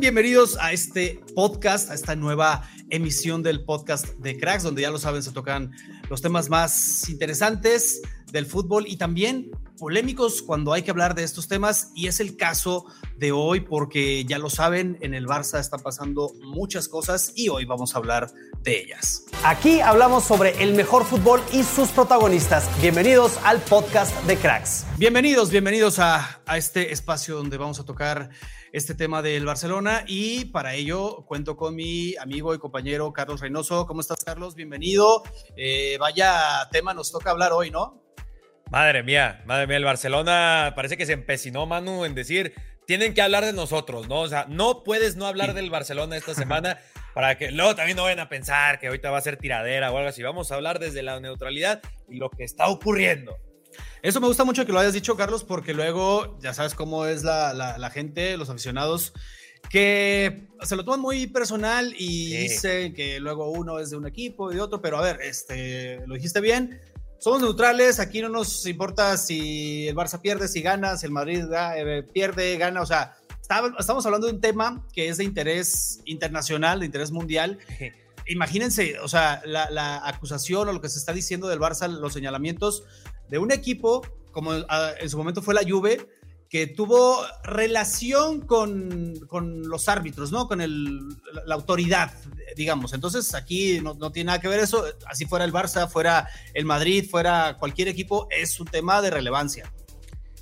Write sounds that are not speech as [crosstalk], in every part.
Bienvenidos a este podcast, a esta nueva emisión del podcast de Cracks, donde ya lo saben, se tocan los temas más interesantes del fútbol y también polémicos cuando hay que hablar de estos temas y es el caso de hoy porque ya lo saben, en el Barça están pasando muchas cosas y hoy vamos a hablar de ellas. Aquí hablamos sobre el mejor fútbol y sus protagonistas. Bienvenidos al podcast de Cracks. Bienvenidos, bienvenidos a, a este espacio donde vamos a tocar este tema del Barcelona y para ello cuento con mi amigo y compañero Carlos Reynoso. ¿Cómo estás, Carlos? Bienvenido. Eh, vaya tema nos toca hablar hoy, ¿no? Madre mía, madre mía, el Barcelona parece que se empecinó, Manu, en decir, tienen que hablar de nosotros, ¿no? O sea, no puedes no hablar del Barcelona esta semana para que luego también no vayan a pensar que ahorita va a ser tiradera o algo así. Vamos a hablar desde la neutralidad y lo que está ocurriendo. Eso me gusta mucho que lo hayas dicho, Carlos, porque luego ya sabes cómo es la, la, la gente, los aficionados, que se lo toman muy personal y sí. dicen que luego uno es de un equipo y de otro, pero a ver, este, lo dijiste bien, somos neutrales, aquí no nos importa si el Barça pierde, si gana, si el Madrid eh, pierde, gana, o sea, estamos hablando de un tema que es de interés internacional, de interés mundial. [laughs] Imagínense, o sea, la, la, acusación o lo que se está diciendo del Barça, los señalamientos de un equipo, como en su momento fue la Juve, que tuvo relación con, con, los árbitros, ¿no? Con el, la autoridad, digamos. Entonces aquí no, no, tiene nada que ver eso. Así fuera el Barça, fuera el Madrid, fuera cualquier equipo, es un tema de relevancia.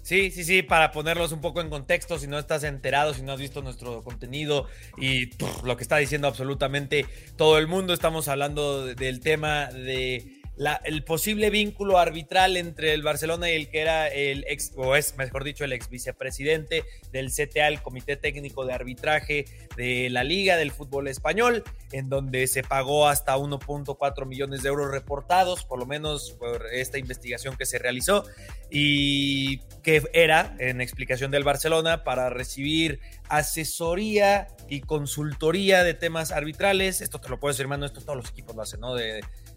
Sí, sí, sí, para ponerlos un poco en contexto, si no estás enterado, si no has visto nuestro contenido y lo que está diciendo absolutamente todo el mundo, estamos hablando del tema de el posible vínculo arbitral entre el Barcelona y el que era el ex, o es mejor dicho, el ex vicepresidente del CTA, el Comité Técnico de Arbitraje de la Liga del Fútbol Español, en donde se pagó hasta 1.4 millones de euros reportados, por lo menos por esta investigación que se realizó, y que era, en explicación del Barcelona, para recibir asesoría y consultoría de temas arbitrales. Esto te lo puedo decir, hermano, esto todos los equipos lo hacen, ¿no?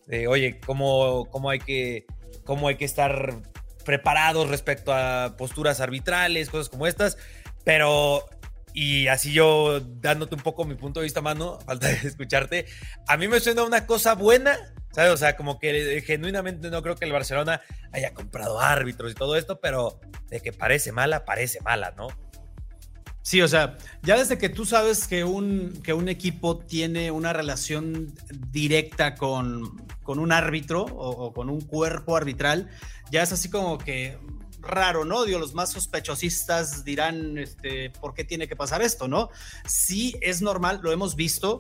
De oye, cómo, cómo, hay que, cómo hay que estar preparados respecto a posturas arbitrales, cosas como estas, pero y así yo dándote un poco mi punto de vista, mano, [laughs] falta de escucharte, a mí me suena una cosa buena, ¿sabes? O sea, como que genuinamente no creo que el Barcelona haya comprado árbitros y todo esto, pero de que parece mala, parece mala, ¿no? Sí, o sea, ya desde que tú sabes que un, que un equipo tiene una relación directa con, con un árbitro o, con un cuerpo arbitral, ya es así como que raro, ¿no? Digo, los más sospechosistas dirán, este, ¿por qué tiene que pasar esto, no? Sí, es normal, lo hemos visto,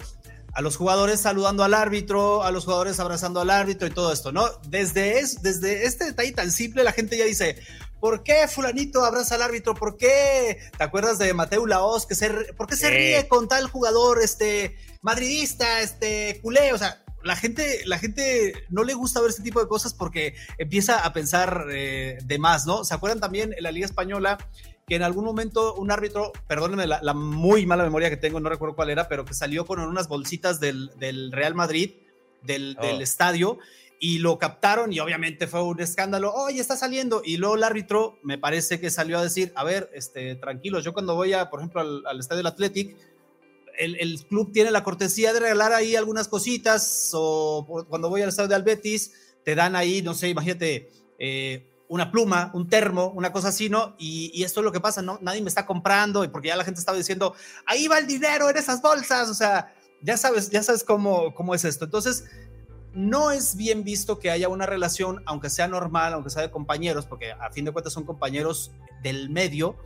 a los jugadores saludando al árbitro, a los jugadores abrazando al árbitro y todo esto, ¿no? Desde, es, desde este detalle tan simple, la gente ya dice, ¿Por qué fulanito abraza al árbitro? ¿Por qué te acuerdas de Mateo Laos que se por qué se ríe con tal jugador este madridista, este culé, o sea, la gente, la gente no le gusta ver este tipo de cosas porque empieza a pensar eh, de más, ¿no? ¿Se acuerdan también en la Liga Española que en algún momento un árbitro, perdónenme la, la muy mala memoria que tengo, no recuerdo cuál era, pero que salió con unas bolsitas del, del Real Madrid, del, oh. del estadio, y lo captaron y obviamente fue un escándalo, oye, está saliendo, y luego el árbitro me parece que salió a decir, a ver, este, tranquilos, yo cuando voy a, por ejemplo, al, al estadio del Athletic, el, el, club tiene la cortesía de regalar ahí algunas cositas, o por, cuando voy al estadio del Betis, te dan ahí, no sé, imagínate, eh, una pluma, un termo, una cosa así, ¿no? Y, esto es lo que pasa, ¿no? Nadie me está comprando y porque ya la gente estaba diciendo, ahí va el dinero en esas bolsas, o sea, ya sabes, ya sabes cómo, cómo es esto. Entonces, no es bien visto que haya una relación, aunque sea normal, aunque sea de compañeros, porque a fin de cuentas son compañeros del medio,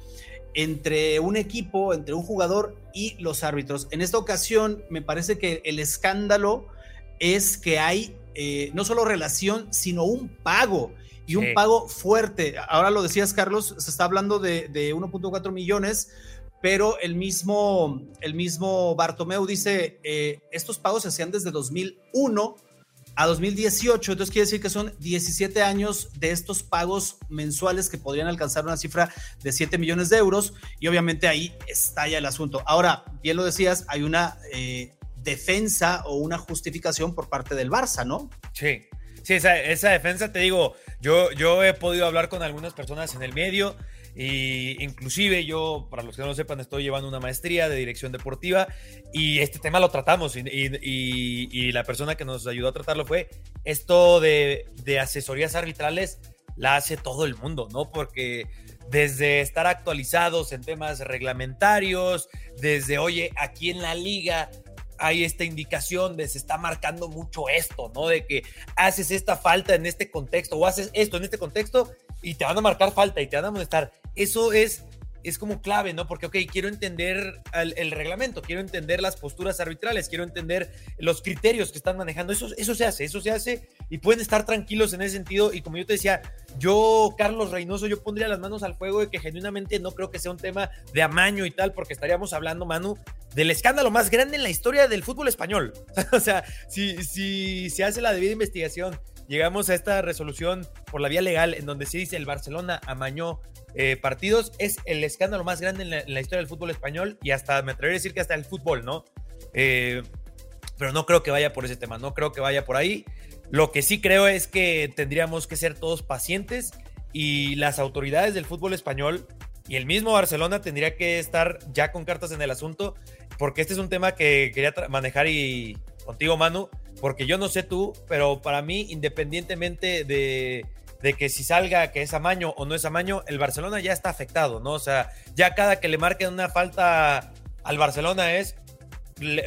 entre un equipo, entre un jugador y los árbitros. En esta ocasión, me parece que el escándalo es que hay eh, no solo relación, sino un pago y un pago fuerte. Ahora lo decías, Carlos, se está hablando de, 1.4 millones, pero el mismo, el mismo Bartomeu dice, eh, estos pagos se hacían desde 2001 a 2018, entonces quiere decir que son 17 años de estos pagos mensuales que podrían alcanzar una cifra de 7 millones de euros y obviamente ahí estalla el asunto. Ahora, bien lo decías, hay una eh, defensa o una justificación por parte del Barça, ¿no? Sí, sí, esa, esa defensa, te digo, yo, yo he podido hablar con algunas personas en el medio y inclusive yo, para los que no lo sepan, estoy llevando una maestría de dirección deportiva y este tema lo tratamos y, la persona que nos ayudó a tratarlo fue esto de, de asesorías arbitrales la hace todo el mundo, ¿no? Porque desde estar actualizados en temas reglamentarios, desde, oye, aquí en la liga hay esta indicación de se está marcando mucho esto, ¿no? De que haces esta falta en este contexto o haces esto en este contexto y te van a marcar falta y te van a molestar. Eso es es como clave, ¿no? Porque, ok, quiero entender el, reglamento, quiero entender las posturas arbitrales, quiero entender los criterios que están manejando. Eso, eso se hace, eso se hace y pueden estar tranquilos en ese sentido. Y como yo te decía, yo, Carlos Reynoso, yo pondría las manos al fuego de que genuinamente no creo que sea un tema de amaño y tal, porque estaríamos hablando, Manu, del escándalo más grande en la historia del fútbol español. [laughs] o sea, si, si se hace la debida investigación llegamos a esta resolución por la vía legal en donde se dice el Barcelona amañó eh, partidos, es el escándalo más grande en la, historia del fútbol español y hasta me atrevería a decir que hasta el fútbol, ¿no? Eh, pero no creo que vaya por ese tema, no creo que vaya por ahí. Lo que sí creo es que tendríamos que ser todos pacientes y las autoridades del fútbol español y el mismo Barcelona tendría que estar ya con cartas en el asunto, porque este es un tema que quería manejar y contigo, Manu, porque yo no sé tú, pero para mí, independientemente de, de que si salga que es amaño o no es amaño, el Barcelona ya está afectado, ¿no? O sea, ya cada que le marquen una falta al Barcelona es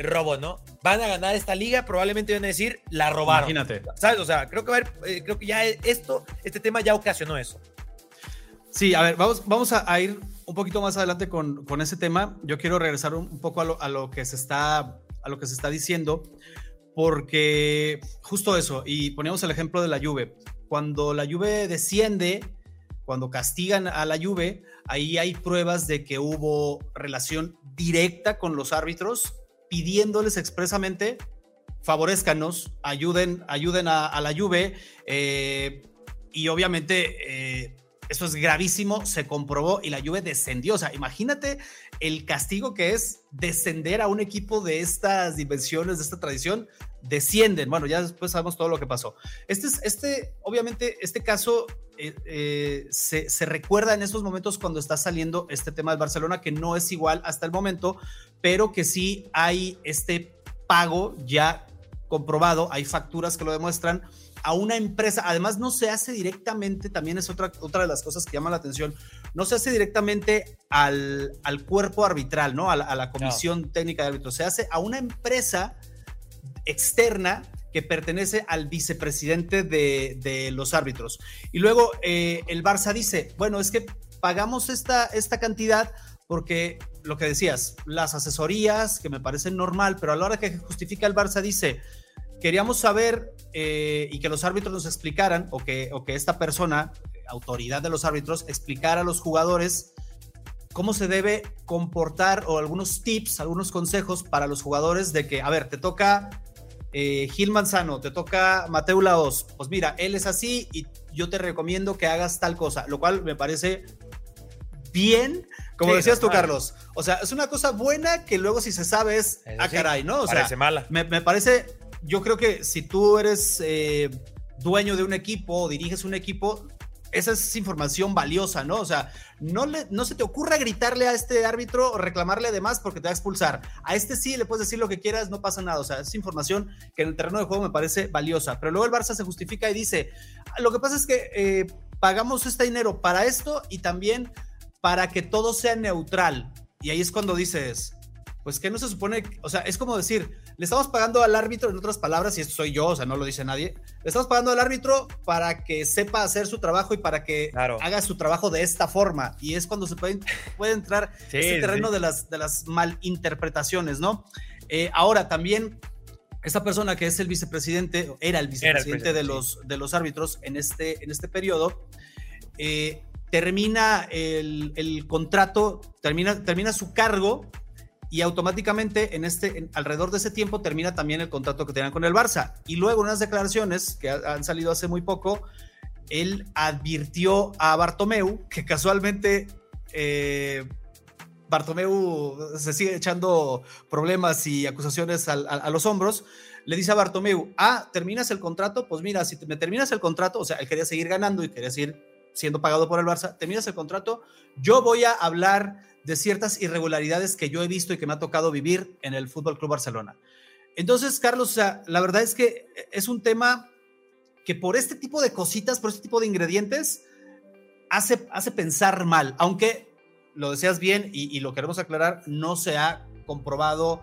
robo, ¿no? Van a ganar esta liga, probablemente van a decir la robaron. Imagínate. ¿Sabes? O sea, creo que, a ver, eh, creo que ya esto, este tema ya ocasionó eso. Sí, a ver, vamos, vamos a, ir un poquito más adelante con, con ese tema. Yo quiero regresar un, poco a lo, a lo, que se está, a lo que se está diciendo porque justo eso, y ponemos el ejemplo de la Juve, cuando la Juve desciende, cuando castigan a la Juve, ahí hay pruebas de que hubo relación directa con los árbitros, pidiéndoles expresamente, favorezcanos, ayuden, ayuden a, la Juve, eh, y obviamente... Eh, eso es gravísimo, se comprobó y la Juve descendió. O sea, imagínate el castigo que es descender a un equipo de estas dimensiones, de esta tradición, descienden. Bueno, ya después sabemos todo lo que pasó. Este, es, este obviamente, este caso eh, eh, se, se, recuerda en estos momentos cuando está saliendo este tema del Barcelona, que no es igual hasta el momento, pero que sí hay este pago ya comprobado, hay facturas que lo demuestran a una empresa, además no se hace directamente, también es otra, otra de las cosas que llama la atención, no se hace directamente al, al cuerpo arbitral, ¿no? A la, comisión técnica de árbitros, se hace a una empresa externa que pertenece al vicepresidente de, de los árbitros. Y luego eh, el Barça dice, bueno, es que pagamos esta, esta cantidad porque lo que decías, las asesorías, que me parecen normal, pero a la hora que justifica el Barça dice, queríamos saber eh, y que los árbitros nos explicaran, o que, o que esta persona, autoridad de los árbitros, explicara a los jugadores cómo se debe comportar o algunos tips, algunos consejos para los jugadores de que, a ver, te toca eh, Gil Manzano, te toca Mateo Laos, pues mira, él es así y yo te recomiendo que hagas tal cosa, lo cual me parece bien, como decías tú, Carlos. O sea, es una cosa buena que luego si se sabe es, a ah, caray, ¿no? O parece mala. Me, me, parece yo creo que si tú eres eh, dueño de un equipo o diriges un equipo, esa es información valiosa, ¿no? O sea, no, le, no se te ocurra gritarle a este árbitro o reclamarle de más porque te va a expulsar. A este sí le puedes decir lo que quieras, no pasa nada. O sea, es información que en el terreno de juego me parece valiosa. Pero luego el Barça se justifica y dice, lo que pasa es que eh, pagamos este dinero para esto y también para que todo sea neutral. Y ahí es cuando dices, pues que no se supone, o sea, es como decir, le estamos pagando al árbitro, en otras palabras, y esto soy yo, o sea, no lo dice nadie, le estamos pagando al árbitro para que sepa hacer su trabajo y para que haga su trabajo de esta forma. Y es cuando se puede, puede entrar [laughs] ese terreno de, las, de las malinterpretaciones, ¿no? Eh, ahora, también esta persona que es el vicepresidente, era el vicepresidente de, los, de los árbitros en este, en este periodo, eh, termina el, el, contrato, termina, termina su cargo y automáticamente en este, alrededor de ese tiempo termina también el contrato que tenían con el Barça. Y luego unas declaraciones que han salido hace muy poco, él advirtió a Bartomeu que casualmente eh, Bartomeu se sigue echando problemas y acusaciones a, los hombros. Le dice a Bartomeu, ah, ¿terminas el contrato? Pues mira, si me terminas el contrato, o sea, él quería seguir ganando y quería seguir siendo pagado por el Barça, terminas el contrato, yo voy a hablar de ciertas irregularidades que yo he visto y que me ha tocado vivir en el Fútbol Club Barcelona. Entonces, Carlos, o sea, la verdad es que es un tema que por este tipo de cositas, por este tipo de ingredientes, hace, hace pensar mal, aunque lo deseas bien y, lo queremos aclarar, no se ha comprobado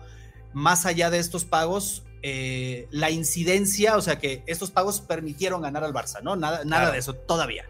más allá de estos pagos eh, la incidencia, o sea, que estos pagos permitieron ganar al Barça, ¿no? Nada, nada de eso todavía.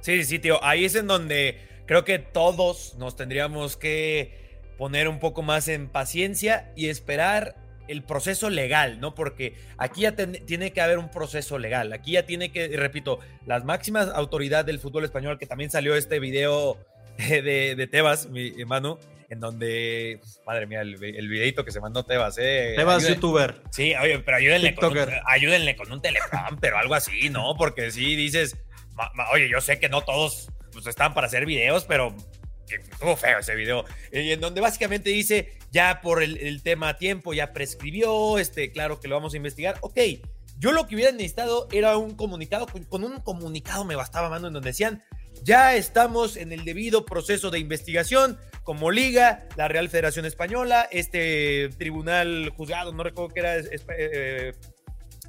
Sí, sí, tío, ahí es en donde creo que todos nos tendríamos que poner un poco más en paciencia y esperar el proceso legal, ¿no? Porque aquí ya tiene que haber un proceso legal. Aquí ya tiene que, repito, las máximas autoridades del fútbol español, que también salió este video [laughs] de, de Tebas, mi hermano, en donde, pues, madre mía, el, el, videito que se mandó Tebas, ¿eh? Tebas, youtuber. Sí, oye, pero ayúdenle con, un, ayúdenle con un teléfono, pero algo así, ¿no? Porque si dices, oye, yo sé que no todos pues están para hacer videos, pero estuvo feo ese video. En donde básicamente dice, ya por el, tema tiempo, ya prescribió, este, claro que lo vamos a investigar. Ok, yo lo que hubiera necesitado era un comunicado, con, un comunicado me bastaba, mano, en donde decían, ya estamos en el debido proceso de investigación como liga, la Real Federación Española, este tribunal juzgado, no recuerdo qué era, eh,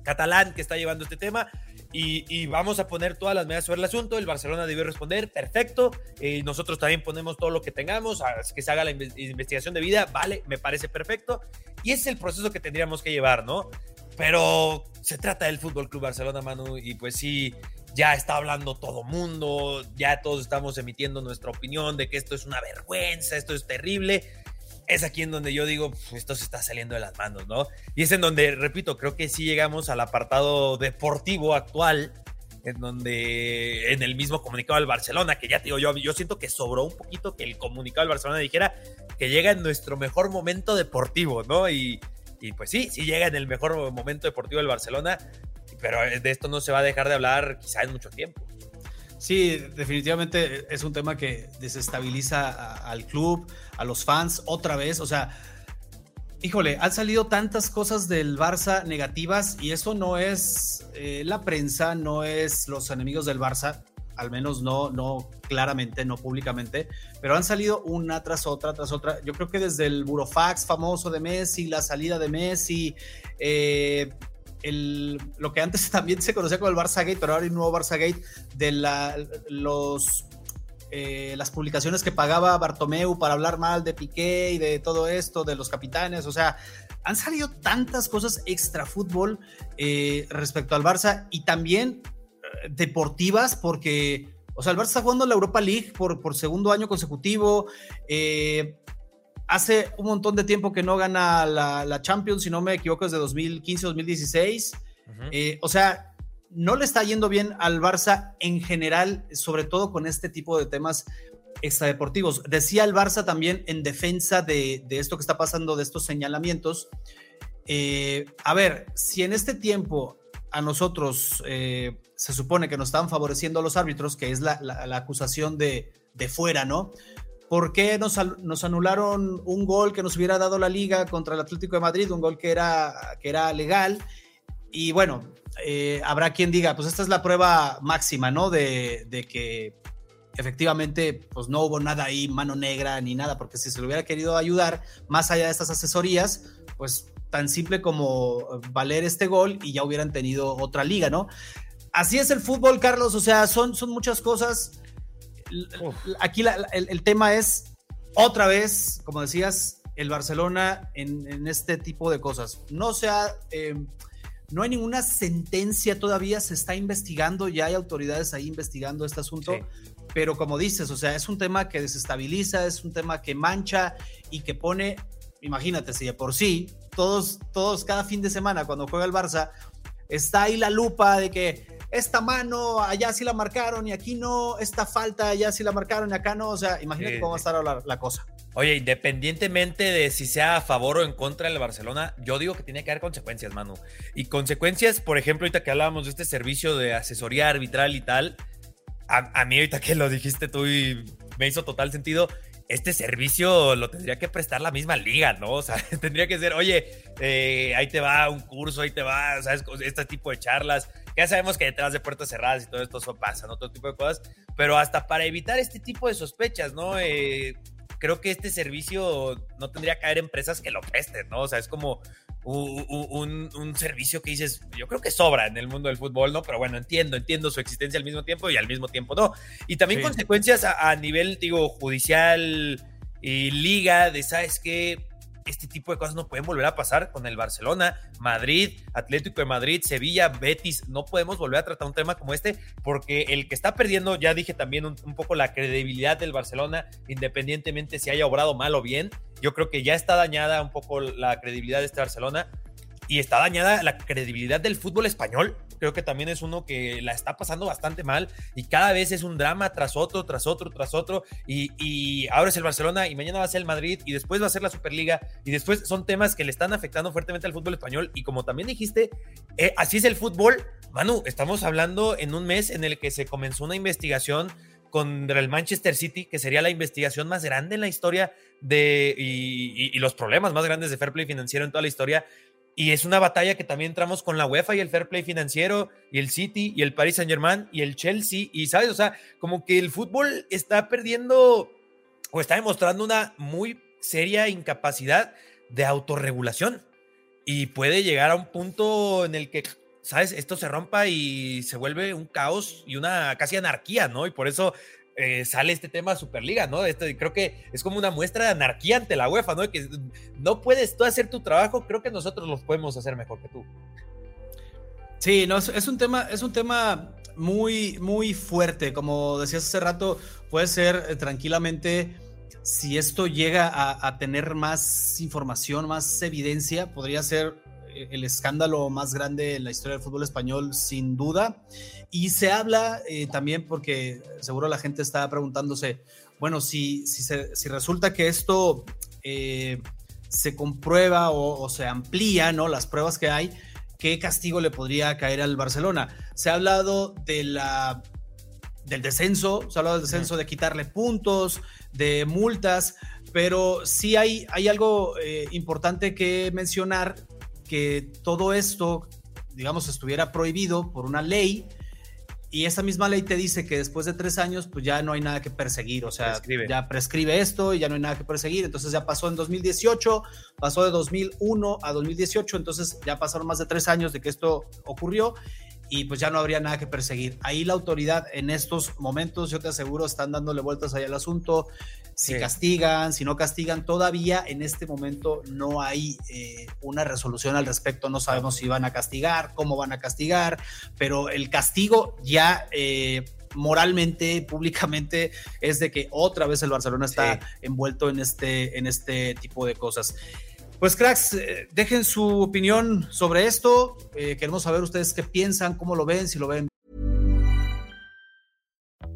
catalán que está llevando este tema, y, vamos a poner todas las medidas sobre el asunto. El Barcelona debe responder, perfecto. y nosotros también ponemos todo lo que tengamos, que se haga la investigación de vida, vale, me parece perfecto. Y es el proceso que tendríamos que llevar, ¿no? Pero se trata del Fútbol Club Barcelona, Manu, y pues sí, ya está hablando todo mundo, ya todos estamos emitiendo nuestra opinión de que esto es una vergüenza, esto es terrible es aquí en donde yo digo, esto se está saliendo de las manos, ¿no? Y es en donde, repito, creo que sí llegamos al apartado deportivo actual, en donde en el mismo comunicado del Barcelona, que ya te digo yo, yo siento que sobró un poquito que el comunicado del Barcelona dijera que llega en nuestro mejor momento deportivo, ¿no? Y, y pues sí, sí llega en el mejor momento deportivo del Barcelona, pero de esto no se va a dejar de hablar quizá en mucho tiempo. Sí, definitivamente es un tema que desestabiliza al club, a los fans otra vez. O sea, híjole, han salido tantas cosas del Barça negativas y eso no es eh, la prensa, no es los enemigos del Barça, al menos no, no claramente, no públicamente, pero han salido una tras otra, tras otra. Yo creo que desde el burofax famoso de Messi, la salida de Messi, eh, lo que antes [laughs] también se conocía como el Barça Gate, pero ahora hay un nuevo Barça Gate de la, los, eh, las publicaciones que pagaba Bartomeu para hablar mal de Piqué y de todo esto, de los capitanes, o sea, han salido tantas cosas extra fútbol eh, respecto al Barça y también eh, deportivas porque... O sea, el Barça está jugando la Europa League por, por segundo año consecutivo. Eh, hace un montón de tiempo que no gana la, Champions, si no me equivoco, desde 2015-2016. Eh, o sea, no le está yendo bien al Barça en general, sobre todo con este tipo de temas extradeportivos. Decía el Barça también en defensa de, esto que está pasando, de estos señalamientos. Eh, a ver, si en este tiempo a nosotros eh, se supone que nos estaban favoreciendo los árbitros, que es la, la acusación de, de fuera, ¿no? ¿Por qué nos, anularon un gol que nos hubiera dado la liga contra el Atlético de Madrid, un gol que era, que era legal? Y bueno, eh, habrá quien diga, pues esta es la prueba máxima, ¿no? De, que efectivamente, pues no hubo nada ahí, mano negra ni nada, porque si se le hubiera querido ayudar, más allá de estas asesorías, pues tan simple como valer este gol y ya hubieran tenido otra liga, ¿no? así es el fútbol, Carlos. O sea, son, son muchas cosas. Aquí el, tema es otra vez, como decías, el Barcelona en, este tipo de cosas. No sea, em, no hay ninguna sentencia todavía, se está investigando, ya hay autoridades ahí investigando este asunto. Pero como dices, o sea, es un tema que desestabiliza, es un tema que mancha y que pone, imagínate, si de por sí, todos, todos cada fin de semana cuando juega el Barça, está ahí la lupa de que esta mano allá sí la marcaron y aquí no, esta falta allá sí la marcaron y acá no, o sea, imagínate cómo va a estar la, la cosa. Oye, independientemente de si sea a favor o en contra del Barcelona, yo digo que tiene que haber consecuencias, Manu. Y consecuencias, por ejemplo, ahorita que hablábamos de este servicio de asesoría arbitral y tal, a, a mí ahorita que lo dijiste tú y me hizo total sentido, este servicio lo tendría que prestar la misma liga, ¿no? O sea, [laughs] tendría que ser, oye, eh, ahí te va un curso, ahí te va, ¿sabes? Este tipo de charlas. Ya sabemos que detrás de puertas cerradas y todo esto pasa, ¿no? Todo tipo de cosas. Pero hasta para evitar este tipo de sospechas, ¿no? Eh, creo que este servicio no tendría que haber empresas que lo presten, ¿no? O sea, es como un, servicio que dices, yo creo que sobra en el mundo del fútbol, ¿no? Pero bueno, entiendo, entiendo su existencia al mismo tiempo y al mismo tiempo no. Y también consecuencias a, a, nivel, digo, judicial y liga, de, ¿sabes qué? Este tipo de cosas no pueden volver a pasar con el Barcelona, Madrid, Atlético de Madrid, Sevilla, Betis. No podemos volver a tratar un tema como este porque el que está perdiendo, ya dije también un, poco la credibilidad del Barcelona, independientemente si haya obrado mal o bien. Yo creo que ya está dañada un poco la credibilidad de este Barcelona y está dañada la credibilidad del fútbol español. Creo que también es uno que la está pasando bastante mal y cada vez es un drama tras otro, tras otro, tras otro. Y, ahora es el Barcelona y mañana va a ser el Madrid y después va a ser la Superliga y después son temas que le están afectando fuertemente al fútbol español. Y como también dijiste, eh, así es el fútbol. Manu, estamos hablando en un mes en el que se comenzó una investigación contra el Manchester City, que sería la investigación más grande en la historia de y, y, los problemas más grandes de fair play financiero en toda la historia. Y es una batalla que también entramos con la UEFA y el fair play financiero y el City y el Paris Saint Germain y el Chelsea. Y sabes, o sea, como que el fútbol está perdiendo o está demostrando una muy seria incapacidad de autorregulación. Y puede llegar a un punto en el que, sabes, esto se rompa y se vuelve un caos y una casi anarquía, ¿no? Y por eso eh, sale este tema Superliga, ¿no? Este, creo que es como una muestra de anarquía ante la UEFA, ¿no? Que no puedes tú hacer tu trabajo, creo que nosotros lo podemos hacer mejor que tú. Sí, no, es, un tema, es un tema muy, muy fuerte. Como decías hace rato, puede ser eh, tranquilamente, si esto llega a, tener más información, más evidencia, podría ser el escándalo más grande en la historia del fútbol español, sin duda. Y se habla eh, también porque seguro la gente está preguntándose, bueno, si, si, si resulta que esto eh, se comprueba o, se amplía, ¿no? Las pruebas que hay, ¿qué castigo le podría caer al Barcelona? Se ha hablado de la, del descenso, se ha hablado del descenso, de quitarle puntos, de multas, pero sí hay, hay algo eh, importante que mencionar, que todo esto, digamos, estuviera prohibido por una ley, y esa misma ley te dice que después de tres años, pues ya no hay nada que perseguir, o sea, ya prescribe esto y ya no hay nada que perseguir. Entonces ya pasó en 2018, pasó de 2001 a 2018, entonces ya pasaron más de tres años de que esto ocurrió y pues ya no habría nada que perseguir. Ahí la autoridad en estos momentos, yo te aseguro, están dándole vueltas ahí al asunto, si castigan, si no castigan, todavía en este momento no hay eh, una resolución al respecto, no sabemos si van a castigar, cómo van a castigar, pero el castigo ya... Eh, moralmente, [laughs] públicamente, es de que otra vez el Barcelona está envuelto en este, en este tipo de cosas. Pues cracks, eh, dejen su opinión sobre esto. Eh, queremos saber ustedes qué piensan, cómo lo ven, si lo ven.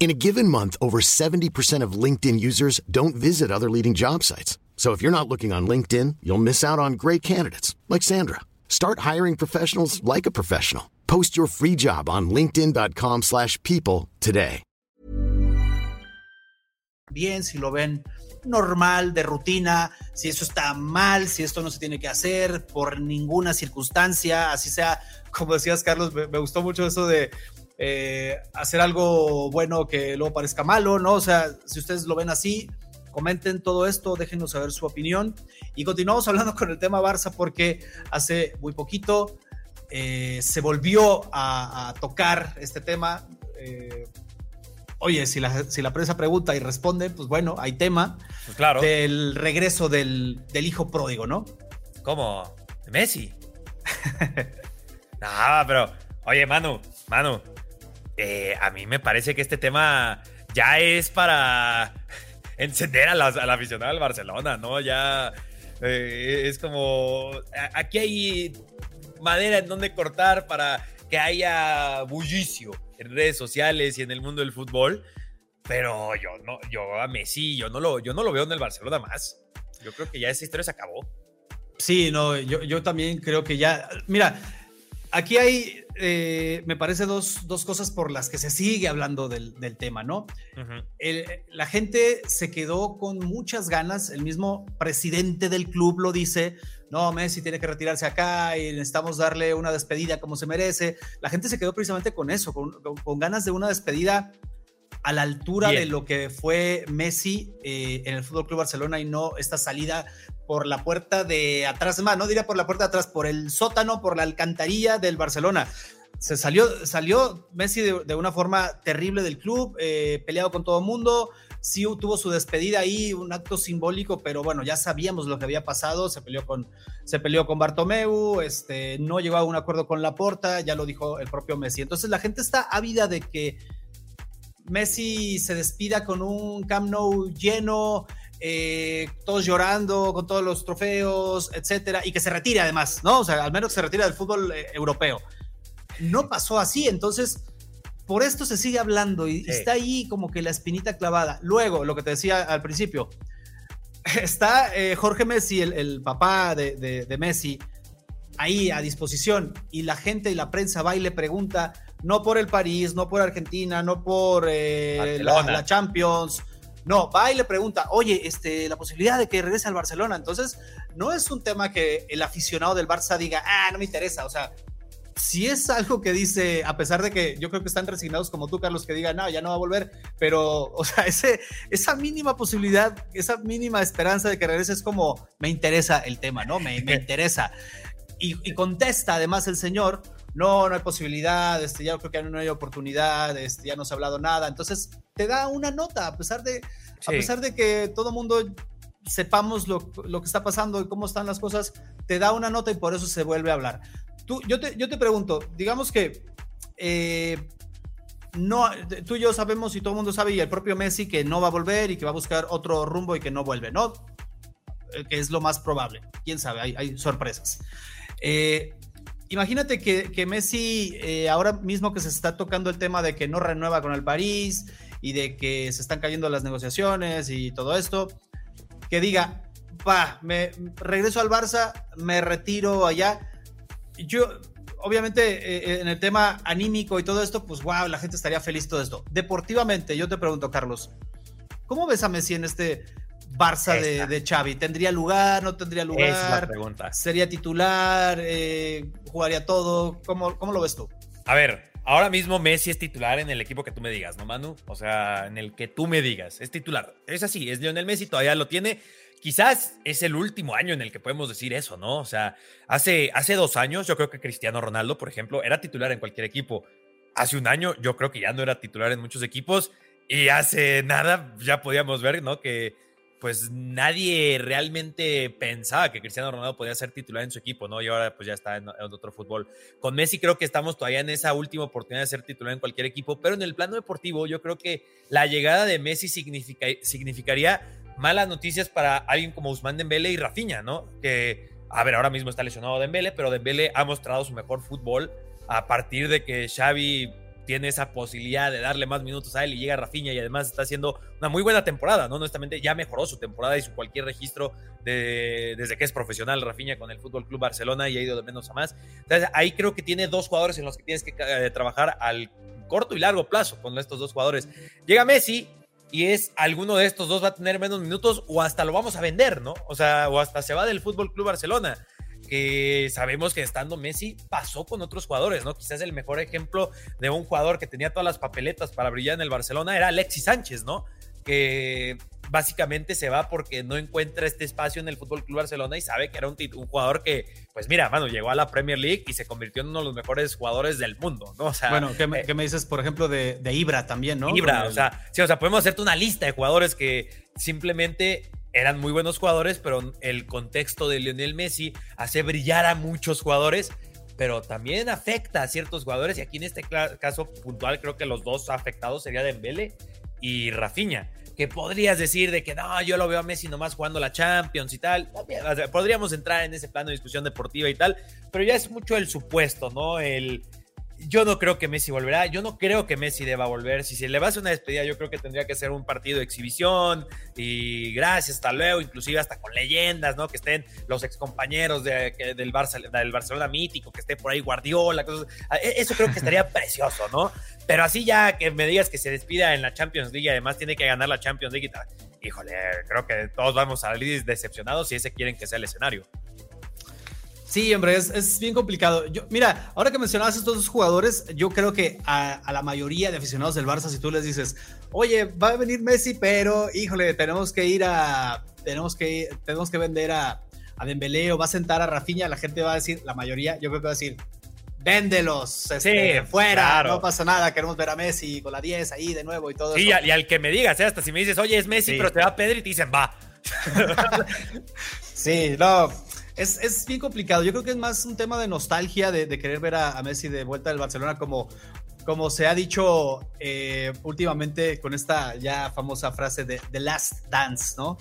In a given month, over 70% of LinkedIn users don't visit other leading job sites. So if you're not looking on LinkedIn, you'll miss out on great candidates like Sandra. Start hiring professionals like a professional. Post your free job on linkedin.com/people today. Bien, si lo ven normal, de rutina, si eso está mal, si esto no se tiene que hacer por ninguna circunstancia, así sea, como decías Carlos, me, me gustó mucho eso de eh, hacer algo bueno que luego parezca malo, ¿no? O sea, si ustedes lo ven así, comenten todo esto, déjenos saber su opinión. Y continuamos hablando con el tema Barça porque hace muy poquito eh, se volvió a, a, tocar este tema. Eh, oye, si la, si la, prensa pregunta y responde, pues bueno, hay tema pues claro. del regreso del, del, hijo pródigo, ¿no? ¿Cómo? ¿Messi? [laughs] no, pero, oye, Manu, Manu, eh, a mí me parece que este tema ya es para [laughs] encender a la, a la aficionada del Barcelona, ¿no? Ya eh, es como, aquí hay madera en donde cortar para que haya bullicio en redes sociales y en el mundo del fútbol, pero yo no, yo a Messi, yo no lo, yo no lo veo en el Barcelona más. Yo creo que ya esa historia se acabó. Sí, no, yo, yo también creo que ya, mira, aquí hay, eh, me parece, dos, dos, cosas por las que se sigue hablando del, del tema, ¿no? Uh -huh. el, la gente se quedó con muchas ganas, el mismo presidente del club lo dice, no, Messi tiene que retirarse acá y necesitamos darle una despedida como se merece. La gente se quedó precisamente con eso, con, con, con ganas de una despedida a la altura Bien. de lo que fue Messi eh, en el Fútbol Club Barcelona y no esta salida por la puerta de atrás, más, no diría por la puerta de atrás, por el sótano, por la alcantarilla del Barcelona. Se salió, salió Messi de, una forma terrible del club, eh, peleado con todo el mundo. Sí tuvo su despedida ahí, un acto simbólico, pero bueno, ya sabíamos lo que había pasado. Se peleó con, se peleó con Bartomeu, este, no llegó a un acuerdo con Laporta, ya lo dijo el propio Messi. Entonces la gente está ávida de que Messi se despida con un Camp Nou lleno, eh, todos llorando con todos los trofeos, etcétera, y que se retire además, ¿no? O sea, al menos que se retire del fútbol eh, europeo. No pasó así, entonces por esto se sigue hablando y, sí. y, está ahí como que la espinita clavada. Luego, lo que te decía al principio, [laughs] está eh, Jorge Messi, el, el papá de, de, de, Messi, ahí a disposición y la gente y la prensa va y le pregunta, no por el París, no por Argentina, no por eh, la, la Champions, no, va y le pregunta, oye, este, la posibilidad de que regrese al Barcelona. Entonces, no es un tema que el aficionado del Barça diga, ah, no me interesa. O sea, si es algo que dice, a pesar de que yo creo que están resignados como tú, Carlos, que digan, no, ya no va a volver, pero, o sea, ese, esa mínima posibilidad, esa mínima esperanza de que regrese es como, me interesa el tema, ¿no? Me, me [laughs] interesa. Y, y, contesta además el señor, no, no hay posibilidad, este, ya creo que no hay oportunidad, este, ya no se ha hablado nada. Entonces, te da una nota, a pesar de, sí. a pesar de que todo mundo sepamos lo, lo, que está pasando y cómo están las cosas, te da una nota y por eso se vuelve a hablar. Tú, yo, te, yo te pregunto, digamos que eh, no, tú y yo sabemos y todo el mundo sabe y el propio Messi que no va a volver y que va a buscar otro rumbo y que no vuelve, ¿no? Eh, que es lo más probable. Quién sabe, hay, hay sorpresas. Eh, imagínate que, que Messi, eh, ahora mismo que se está tocando el tema de que no renueva con el París y de que se están cayendo las negociaciones y todo esto, que diga, va, me regreso al Barça, me retiro allá. Yo, obviamente, eh, en el tema anímico y todo esto, pues wow, la gente estaría feliz todo esto. Deportivamente, yo te pregunto, Carlos, ¿cómo ves a Messi en este Barça de, de, Xavi? ¿Tendría lugar? ¿No tendría lugar? Es la pregunta. ¿Sería titular? Eh, ¿Jugaría todo? ¿Cómo, ¿Cómo, lo ves tú? A ver, ahora mismo Messi es titular en el equipo que tú me digas, ¿no, Manu? O sea, en el que tú me digas, es titular. Es así, es Lionel Messi, todavía lo tiene. Quizás es el último año en el que podemos decir eso, ¿no? O sea, hace, hace dos años yo creo que Cristiano Ronaldo, por ejemplo, era titular en cualquier equipo. Hace un año yo creo que ya no era titular en muchos equipos y hace nada ya podíamos ver, ¿no? Que pues nadie realmente pensaba que Cristiano Ronaldo podía ser titular en su equipo, ¿no? Y ahora pues ya está en, otro fútbol. Con Messi creo que estamos todavía en esa última oportunidad de ser titular en cualquier equipo, pero en el plano deportivo yo creo que la llegada de Messi significaría malas noticias para alguien como Usman Dembele y Rafinha, ¿no? Que, a ver, ahora mismo está lesionado Dembele, pero Dembele ha mostrado su mejor fútbol a partir de que Xavi tiene esa posibilidad de darle más minutos a él y llega Rafinha y además está haciendo una muy buena temporada, ¿no? Honestamente ya mejoró su temporada y su cualquier registro de, desde que es profesional Rafinha con el Fútbol Club Barcelona y ha ido de menos a más. Entonces ahí creo que tiene dos jugadores en los que tienes que eh, trabajar al corto y largo plazo con estos dos jugadores. Llega Messi y es alguno de estos dos va a tener menos minutos o hasta lo vamos a vender, ¿no? O sea, o hasta se va del Fútbol Club Barcelona que sabemos que estando Messi pasó con otros jugadores, ¿no? Quizás el mejor ejemplo de un jugador que tenía todas las papeletas para brillar en el Barcelona era Alexis Sánchez, ¿no? Que básicamente se va porque no encuentra este espacio en el Fútbol Club Barcelona y sabe que era un, un, jugador que, pues mira, mano, llegó a la Premier League y se convirtió en uno de los mejores jugadores del mundo, ¿no? O sea, bueno, ¿qué me, eh, me dices, por ejemplo, de, de, Ibra también, no? Ibra, o sea, sí, o sea, podemos hacerte una lista de jugadores que simplemente eran muy buenos jugadores, pero el contexto de Lionel Messi hace brillar a muchos jugadores pero también afecta a ciertos jugadores y aquí en este caso puntual creo que los dos afectados serían Dembele y Rafinha que podrías decir de que no, yo lo veo a Messi nomás jugando la Champions y tal. podríamos entrar en ese plano de discusión deportiva y tal, pero ya es mucho el supuesto, ¿no? El, yo no creo que Messi volverá. Yo no creo que Messi deba volver. Si se le va a hacer una despedida, yo creo que tendría que ser un partido de exhibición. Y gracias, hasta luego. Inclusive hasta con leyendas, ¿no? Que estén los excompañeros de, del, Barça, Barcelona mítico, que esté por ahí Guardiola. E, eso creo que estaría [laughs] precioso, ¿no? Pero así ya que me digas que se despida en la Champions League y además tiene que ganar la Champions League. Híjole, creo que todos vamos a salir decepcionados si ese quieren que sea el escenario. Sí, hombre, es, bien complicado. Yo, mira, ahora que mencionabas estos dos jugadores, yo creo que a, la mayoría de aficionados del Barça, si tú les dices, oye, va a venir Messi, pero híjole, tenemos que ir a, tenemos que, tenemos que vender a, a Dembélé o va a sentar a Rafinha, la gente va a decir, la mayoría, yo creo que va a decir, véndelos, este, fuera, no pasa nada, queremos ver a Messi con la 10 ahí de nuevo y todo sí, eso. y al que me digas, ¿eh? hasta si me dices, oye, es Messi, pero te va Pedri y te dicen, va. [laughs] sí, no, es, bien complicado. Yo creo que es más un tema de nostalgia de, querer ver a, Messi de vuelta del Barcelona como, como se ha dicho eh, últimamente con esta ya famosa frase de The Last Dance, ¿no?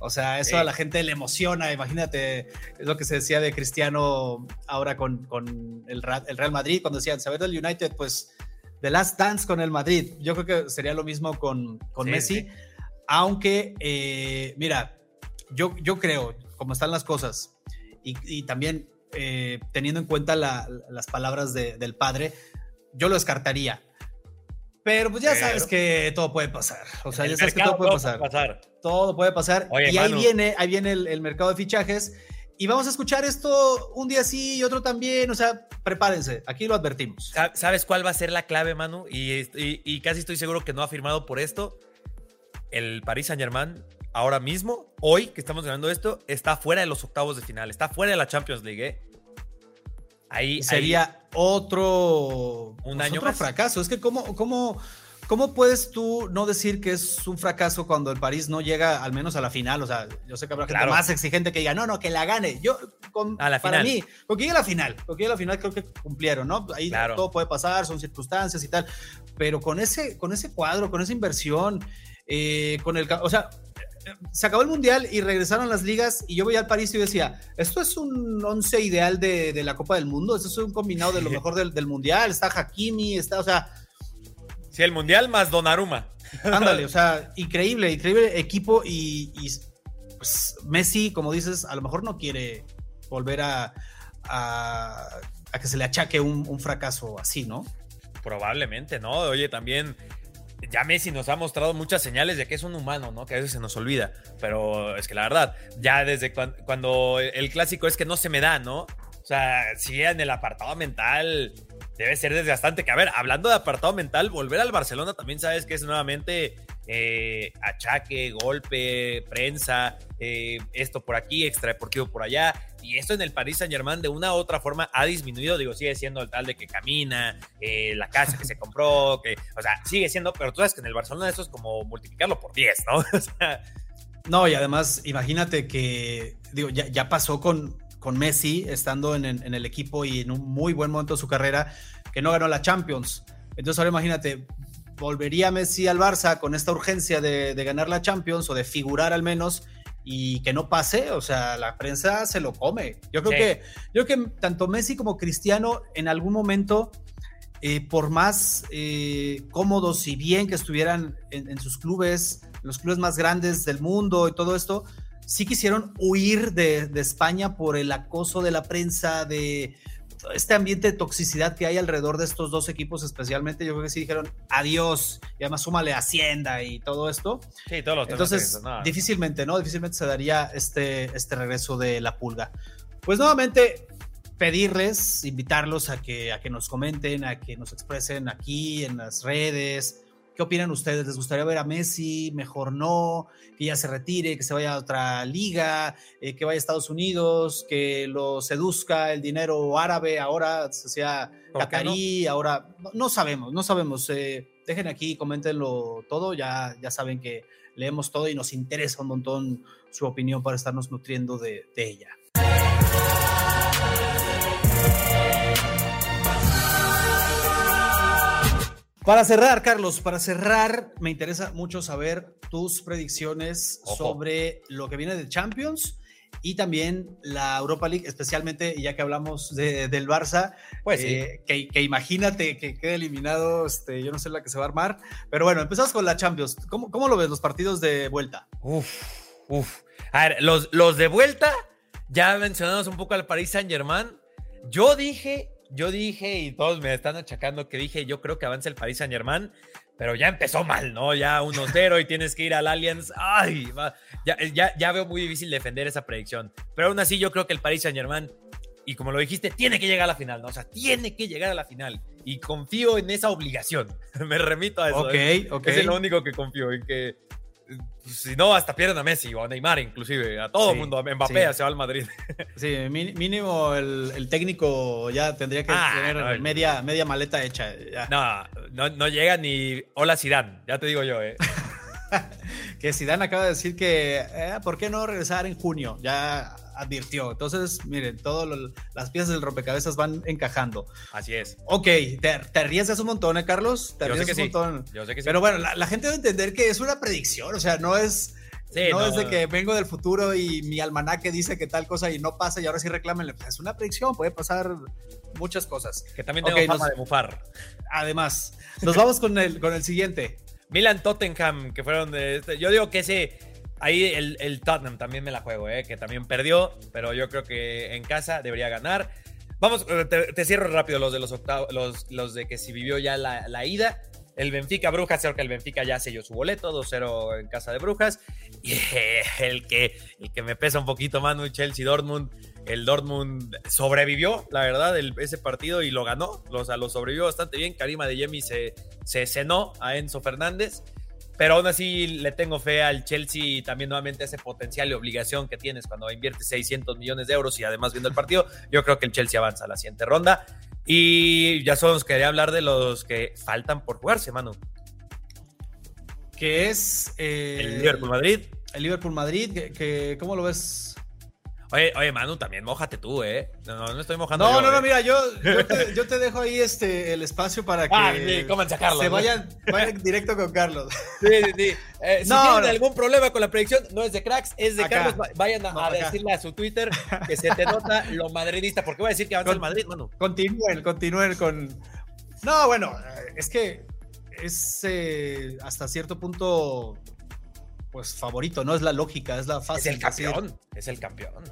O sea, eso a la gente le emociona. Imagínate, es lo que se decía de Cristiano ahora con, el, Real Madrid, cuando decían, saber del United, pues The Last Dance con el Madrid. Yo creo que sería lo mismo con, con Messi. Aunque, eh, mira, yo, yo creo, como están las cosas, y, también eh, teniendo en cuenta las palabras del padre, yo lo descartaría. Pero pues ya sabes que todo puede pasar. O sea, ya sabes que todo puede pasar. Todo puede pasar. y ahí viene, ahí viene el, mercado de fichajes. Y vamos a escuchar esto un día sí y otro también. O sea, prepárense. Aquí lo advertimos. ¿Sabes cuál va a ser la clave, Manu? Y, y casi estoy seguro que no ha firmado por esto. El Paris Saint Germain ahora mismo, hoy que estamos grabando esto, está fuera de los octavos de final, está fuera de la Champions League. ¿eh? Ahí sería otro, un pues, año otro fracaso. Es que cómo, cómo, cómo puedes tú no decir que es un fracaso cuando el París no llega al menos a la final. O sea, yo sé que habrá gente más exigente que diga no, no, que la gane. Yo a la para mí, porque llega a la final, porque llega a la final creo que cumplieron, ¿no? Ahí todo puede pasar, son circunstancias y tal. Pero con ese, con ese cuadro, con esa inversión, eh, con el, o sea, se acabó el mundial y regresaron las ligas y yo voy al París y decía, esto es un once ideal de, la Copa del Mundo, esto es un combinado de lo mejor del, mundial, está Hakimi, está, o sea... Sí, el mundial más Donnarumma. Ándale, o [laughs] sea, increíble, increíble equipo y, pues, Messi, como dices, a lo mejor no quiere volver a, a, que se le achaque un, un fracaso así, ¿no? Probablemente, ¿no? Oye, también ya Messi nos ha mostrado muchas señales de que es un humano, ¿no? Que a veces se nos olvida. Pero es que la verdad, ya desde cuando, el clásico es que no se me da, ¿no? O sea, si en el apartado mental debe ser desgastante. Que a ver, hablando de apartado mental, volver al Barcelona también sabes que es nuevamente eh, achaque, golpe, prensa, eh, esto por aquí, extradeportivo por allá. Y esto en el Paris Saint Germain de una u otra forma ha disminuido. Digo, sigue siendo el tal de que camina, eh, la casa que se compró, [laughs] que, o sea, sigue siendo, pero tú sabes que en el Barcelona eso es como multiplicarlo por 10, ¿no? [laughs] No, y además, imagínate que, digo, ya, ya pasó con, con Messi estando en, en, el equipo y en un muy buen momento de su carrera, que no ganó la Champions. Entonces ahora imagínate, volvería Messi al Barça con esta urgencia de, de, ganar la Champions o de figurar al menos y que no pase, o sea, la prensa se lo come. Yo creo sí. que yo creo que tanto Messi como Cristiano en algún momento eh, por más eh, cómodos y bien que estuvieran en, en, sus clubes, los clubes más grandes del mundo y todo esto, sí quisieron huir de, de España por el acoso de la prensa, de, este ambiente de toxicidad que hay alrededor de estos dos equipos especialmente, yo creo que sí dijeron adiós y además súmale Hacienda y todo esto. Sí, todos los Entonces, no. difícilmente, ¿no? Difícilmente se daría este, este regreso de la pulga. Pues nuevamente pedirles, invitarlos a que, a que nos comenten, a que nos expresen aquí en las redes. ¿Qué opinan ustedes? ¿Les gustaría ver a Messi? ¿Mejor no? ¿Que ya se retire? ¿Que se vaya a otra liga? Eh, ¿Que vaya a Estados Unidos? ¿Que lo seduzca el dinero árabe? Ahora se sea catarí, no? ahora no, no, sabemos, no sabemos. Eh, dejen aquí, coméntenlo todo. Ya, ya saben que leemos todo y nos interesa un montón su opinión para estarnos nutriendo de, de ella. Para cerrar, Carlos, para cerrar, me interesa mucho saber tus predicciones Ojo. sobre lo que viene de Champions y también la Europa League, especialmente ya que hablamos de, del Barça, pues eh, sí. que, que, imagínate que quede eliminado, este, yo no sé la que se va a armar, pero bueno, empezamos con la Champions. ¿Cómo, cómo lo ves los partidos de vuelta? Uf, uf. A ver, los, los de vuelta, ya mencionamos un poco al Paris Saint Germain. Yo dije yo dije, y todos me están achacando que dije, yo creo que avanza el Paris Saint Germain, pero ya empezó mal, ¿no? Ya 1-0 y tienes que ir al Allianz. Ay, va. Ya, ya, ya, veo muy difícil defender esa predicción. Pero aún así, yo creo que el Paris Saint Germain, y como lo dijiste, tiene que llegar a la final, ¿no? O sea, tiene que llegar a la final. Y confío en esa obligación. [laughs] me remito a eso. Ok, es, ok. Es lo único que confío, en que si no, hasta pierden a Messi o a Neymar, inclusive. A todo el sí, mundo. Mbappé sí. se va al Madrid. [laughs] Sí, mínimo el, el técnico ya tendría que ah, tener no, media, media maleta hecha. Ya. No, no, no llega ni hola Zidane, ya te digo yo, ¿eh? [laughs] [laughs] que Zidane acaba de decir que, eh, ¿por qué no regresar en junio? Ya advirtió. Entonces, miren, todas las piezas del rompecabezas van encajando. Así es. Ok, te, te arriesgas un montón, ¿eh, Carlos? Te arriesgas un sí. montón. Yo sé que sí. Pero bueno, la, la, gente debe entender que es una predicción, o sea, no es... Sí, no, no, es de que vengo del futuro y mi almanaque dice que tal cosa y no pasa y ahora sí reclámenle. Pues es una predicción, puede pasar muchas cosas. Que también tengo okay, fama nos, de bufar. Además, nos vamos con el, con el siguiente. Milan Tottenham, que fueron de... Este, yo digo que ese Ahí el, el, Tottenham también me la juego, ¿eh? que también perdió, pero yo creo que en casa debería ganar. Vamos, te, te cierro rápido los de los octavos, los, los de que si vivió ya la, la ida. El Benfica Brujas, creo que el Benfica ya selló su boleto, 2-0 en casa de Brujas. Y [laughs] el que, el que me pesa un poquito, Manu, Chelsea Dortmund. El Dortmund sobrevivió, la verdad, el, ese partido y lo ganó. O sea, lo sobrevivió bastante bien. Karima de Yemi se, se cenó a Enzo Fernández. Pero aún así le tengo fe al Chelsea y también nuevamente ese potencial y obligación que tienes cuando inviertes 600 millones de euros y además viendo el partido. Yo creo que el Chelsea avanza a la siguiente ronda. Y ya solo nos quería hablar de los que faltan por jugarse, Manu. Que es eh, el Liverpool Madrid. El Liverpool Madrid, que, que, ¿cómo lo ves? Oye, oye, Manu, también mojate tú, ¿eh? No, no, no estoy mojando. No, yo, no, no, ¿eh? mira, yo, [laughs] yo, te, yo, te, dejo ahí este, el espacio para que ah, sí, a Carlos, se ¿no? vayan, directo con Carlos. [laughs] Sí, sí, sí. Eh, si no, tienen algún problema con la predicción, no es de cracks, es de acá. Carlos. Vayan a decirle a su Twitter [laughs] que se te nota lo madridista, porque voy a decir que avanza con, el Madrid, Manu. Continúen, continúen con. No, bueno, es que es eh, hasta cierto punto, pues favorito, ¿no? Es la lógica, es la fácil. Es el campeón, decir. es el campeón.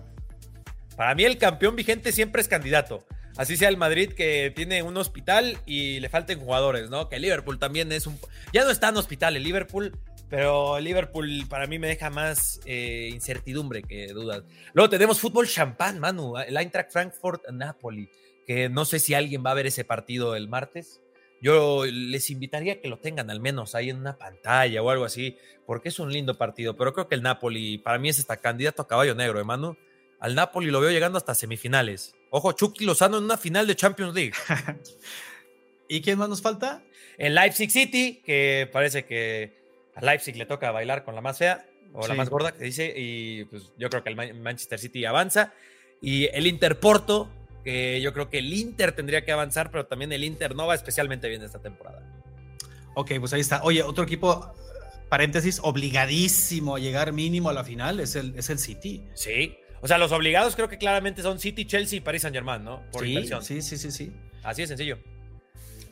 Para mí el campeón vigente siempre es candidato. Así sea el Madrid que tiene un hospital y le falten jugadores, ¿no? Que el Liverpool también es un... Ya no está en hospital el Liverpool, pero el Liverpool para mí me deja más eh, incertidumbre que dudas. Luego tenemos fútbol champán, Manu. El Eintracht Frankfurt, Napoli. que no sé si alguien va a ver ese partido el martes. Yo les invitaría a que lo tengan al menos ahí en una pantalla o algo así, porque es un lindo partido. Pero creo que el Napoli, para mí, es hasta candidato a caballo negro, hermano. Al Napoli lo veo llegando hasta semifinales. Ojo, Chucky Lozano en una final de Champions League. [laughs] ¿Y quién más nos falta? En Leipzig City, que parece que a Leipzig le toca bailar con la más fea o la más gorda, que dice, y pues yo creo que el Manchester City avanza. Y el Inter Porto, que yo creo que el Inter tendría que avanzar, pero también el Inter no va especialmente bien esta temporada. Ok, pues ahí está. Oye, otro equipo, paréntesis, obligadísimo a llegar mínimo a la final es el, es el City. Sí. O sea, los obligados creo que claramente son City, Chelsea y Paris Saint Germain, ¿no? Por sí, Sí, sí, sí, sí. Así de sencillo.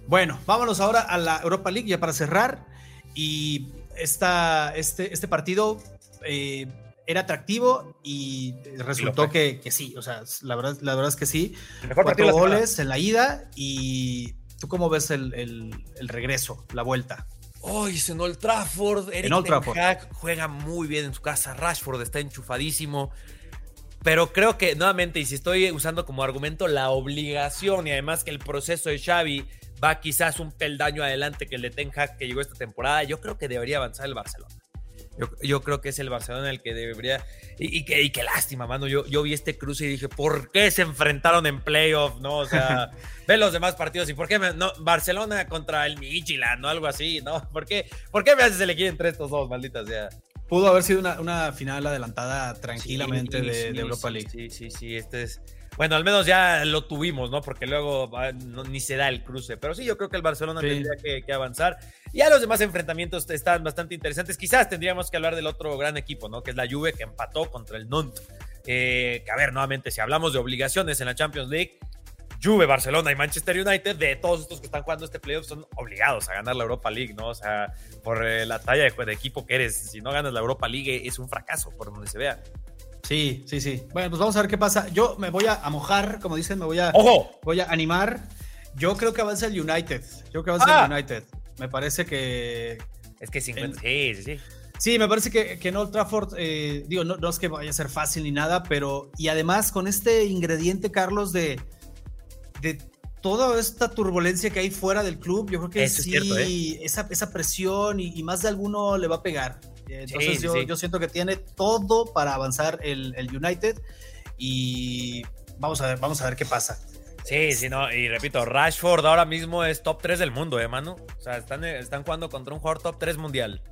Bueno, vámonos ahora a la Europa League ya para cerrar. Y esta, este, este partido eh, era atractivo y resultó que, sí, o sea, la verdad, la verdad es que sí. mejor Cuatro goles en la ida y ¿tú cómo ves el, regreso, la vuelta? Hoy en Old Trafford, Eric en Old Trafford. juega muy bien en su casa, Rashford está enchufadísimo. Pero creo que, nuevamente, y si estoy usando como argumento la obligación y además que el proceso de Xavi va quizás un peldaño adelante que el de Ten Hag que llegó esta temporada, yo creo que debería avanzar el Barcelona. Yo, creo que es el Barcelona el que debería. Y, y, qué lástima, mano. Yo, yo vi este cruce y dije, ¿por qué se enfrentaron en playoff? No, o sea, [laughs] ve los demás partidos y ¿por qué no, Barcelona contra el Midtjylland o algo así? ¿No? ¿Por qué, ¿Por qué me haces elegir entre estos dos, malditas sea? Pudo haber sido una, final adelantada tranquilamente de, Europa League. Sí, sí, sí. Este es. Bueno, al menos ya lo tuvimos, ¿no? Porque luego ni se da el cruce. Pero sí, yo creo que el Barcelona tendría que, avanzar. Ya los demás enfrentamientos están bastante interesantes. Quizás tendríamos que hablar del otro gran equipo, ¿no? Que es la Juve, que empató contra el Nantes. Eh, que a ver, nuevamente, si hablamos de obligaciones en la Champions League, Juve, Barcelona y Manchester United, de todos estos que están jugando este playoff, son obligados a ganar la Europa League, ¿no? O sea, por eh, la talla de, equipo que eres, si no ganas la Europa League es un fracaso, por donde se vea. Sí, sí, sí. Bueno, pues vamos a ver qué pasa. Yo me voy a, mojar, como dicen, me voy a, ¡Ojo! voy a animar. Yo creo que avanza el United. Yo creo que avanza el ah. United. Me parece que. Es que 50. sí, sí, sí. Sí, me parece que, que en Old Trafford, eh, digo, no, no, es que vaya a ser fácil ni nada, pero. Y además con este ingrediente, Carlos, de. de toda esta turbulencia que hay fuera del club, yo creo que sí, ¿eh? esa, esa, presión y, más de alguno le va a pegar. Entonces yo, yo, siento que tiene todo para avanzar el, el, United y vamos a ver, vamos a ver qué pasa. Sí, sí, no, y repito, Rashford ahora mismo es top 3 del mundo, ¿eh, Manu? O sea, están, están jugando contra un jugador top 3 mundial.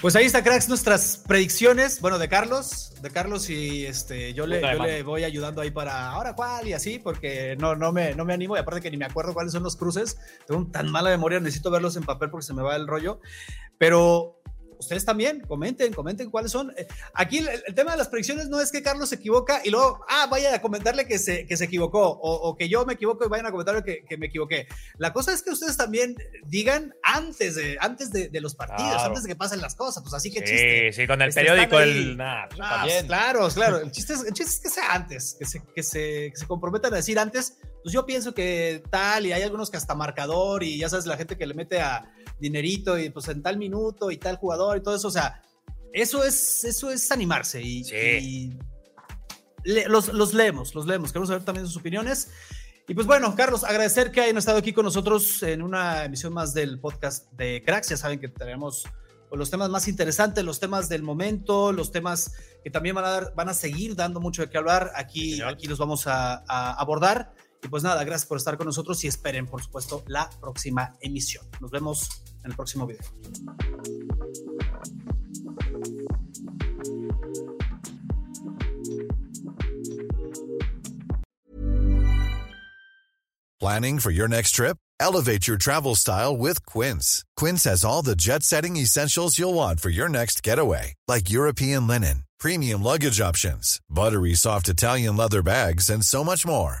Pues ahí está, cracks, nuestras predicciones. Bueno, de Carlos, de Carlos y este, yo, le, yo le, voy ayudando ahí para ahora cuál y así, porque no, no, me, no me animo y aparte que ni me acuerdo cuáles son los cruces. Tengo tan mala memoria, necesito verlos en papel porque se me va el rollo. Pero ustedes también, comenten, comenten cuáles son. Eh, aquí el, tema de las predicciones no es que Carlos se equivoca y luego, ah, vaya a comentarle que se, que se equivocó o, que yo me equivoco y vayan a comentarle que, que, me equivoqué. La cosa es que ustedes también digan antes de, antes de, los partidos, antes de que pasen las cosas, pues así que sí, chiste. Sí, con el este, periódico, el... claro, claro, el chiste, es, el chiste es que sea antes, que se, que, se, que se comprometan a decir antes, pues yo pienso que tal y hay algunos que hasta marcador y ya sabes, la gente que le mete a dinerito y pues en tal minuto y tal jugador y todo eso, o sea, eso es, eso es animarse y, los, leemos, los leemos, queremos saber también sus opiniones. Y pues bueno, Carlos, agradecer que hayan estado aquí con nosotros en una emisión más del podcast de Cracks. Ya saben que tenemos pues, los temas más interesantes, los temas del momento, los temas que también van a, dar, van a seguir dando mucho de qué hablar. Aquí, aquí los vamos a abordar. Y pues nada, gracias por estar con nosotros y esperen, por supuesto, la próxima emisión. Nos vemos en el próximo video. Planning for your next trip? Elevate your travel style with Quince. Quince has all the jet setting essentials you'll want for your next getaway, like European linen, premium luggage options, buttery soft Italian leather bags, and so much more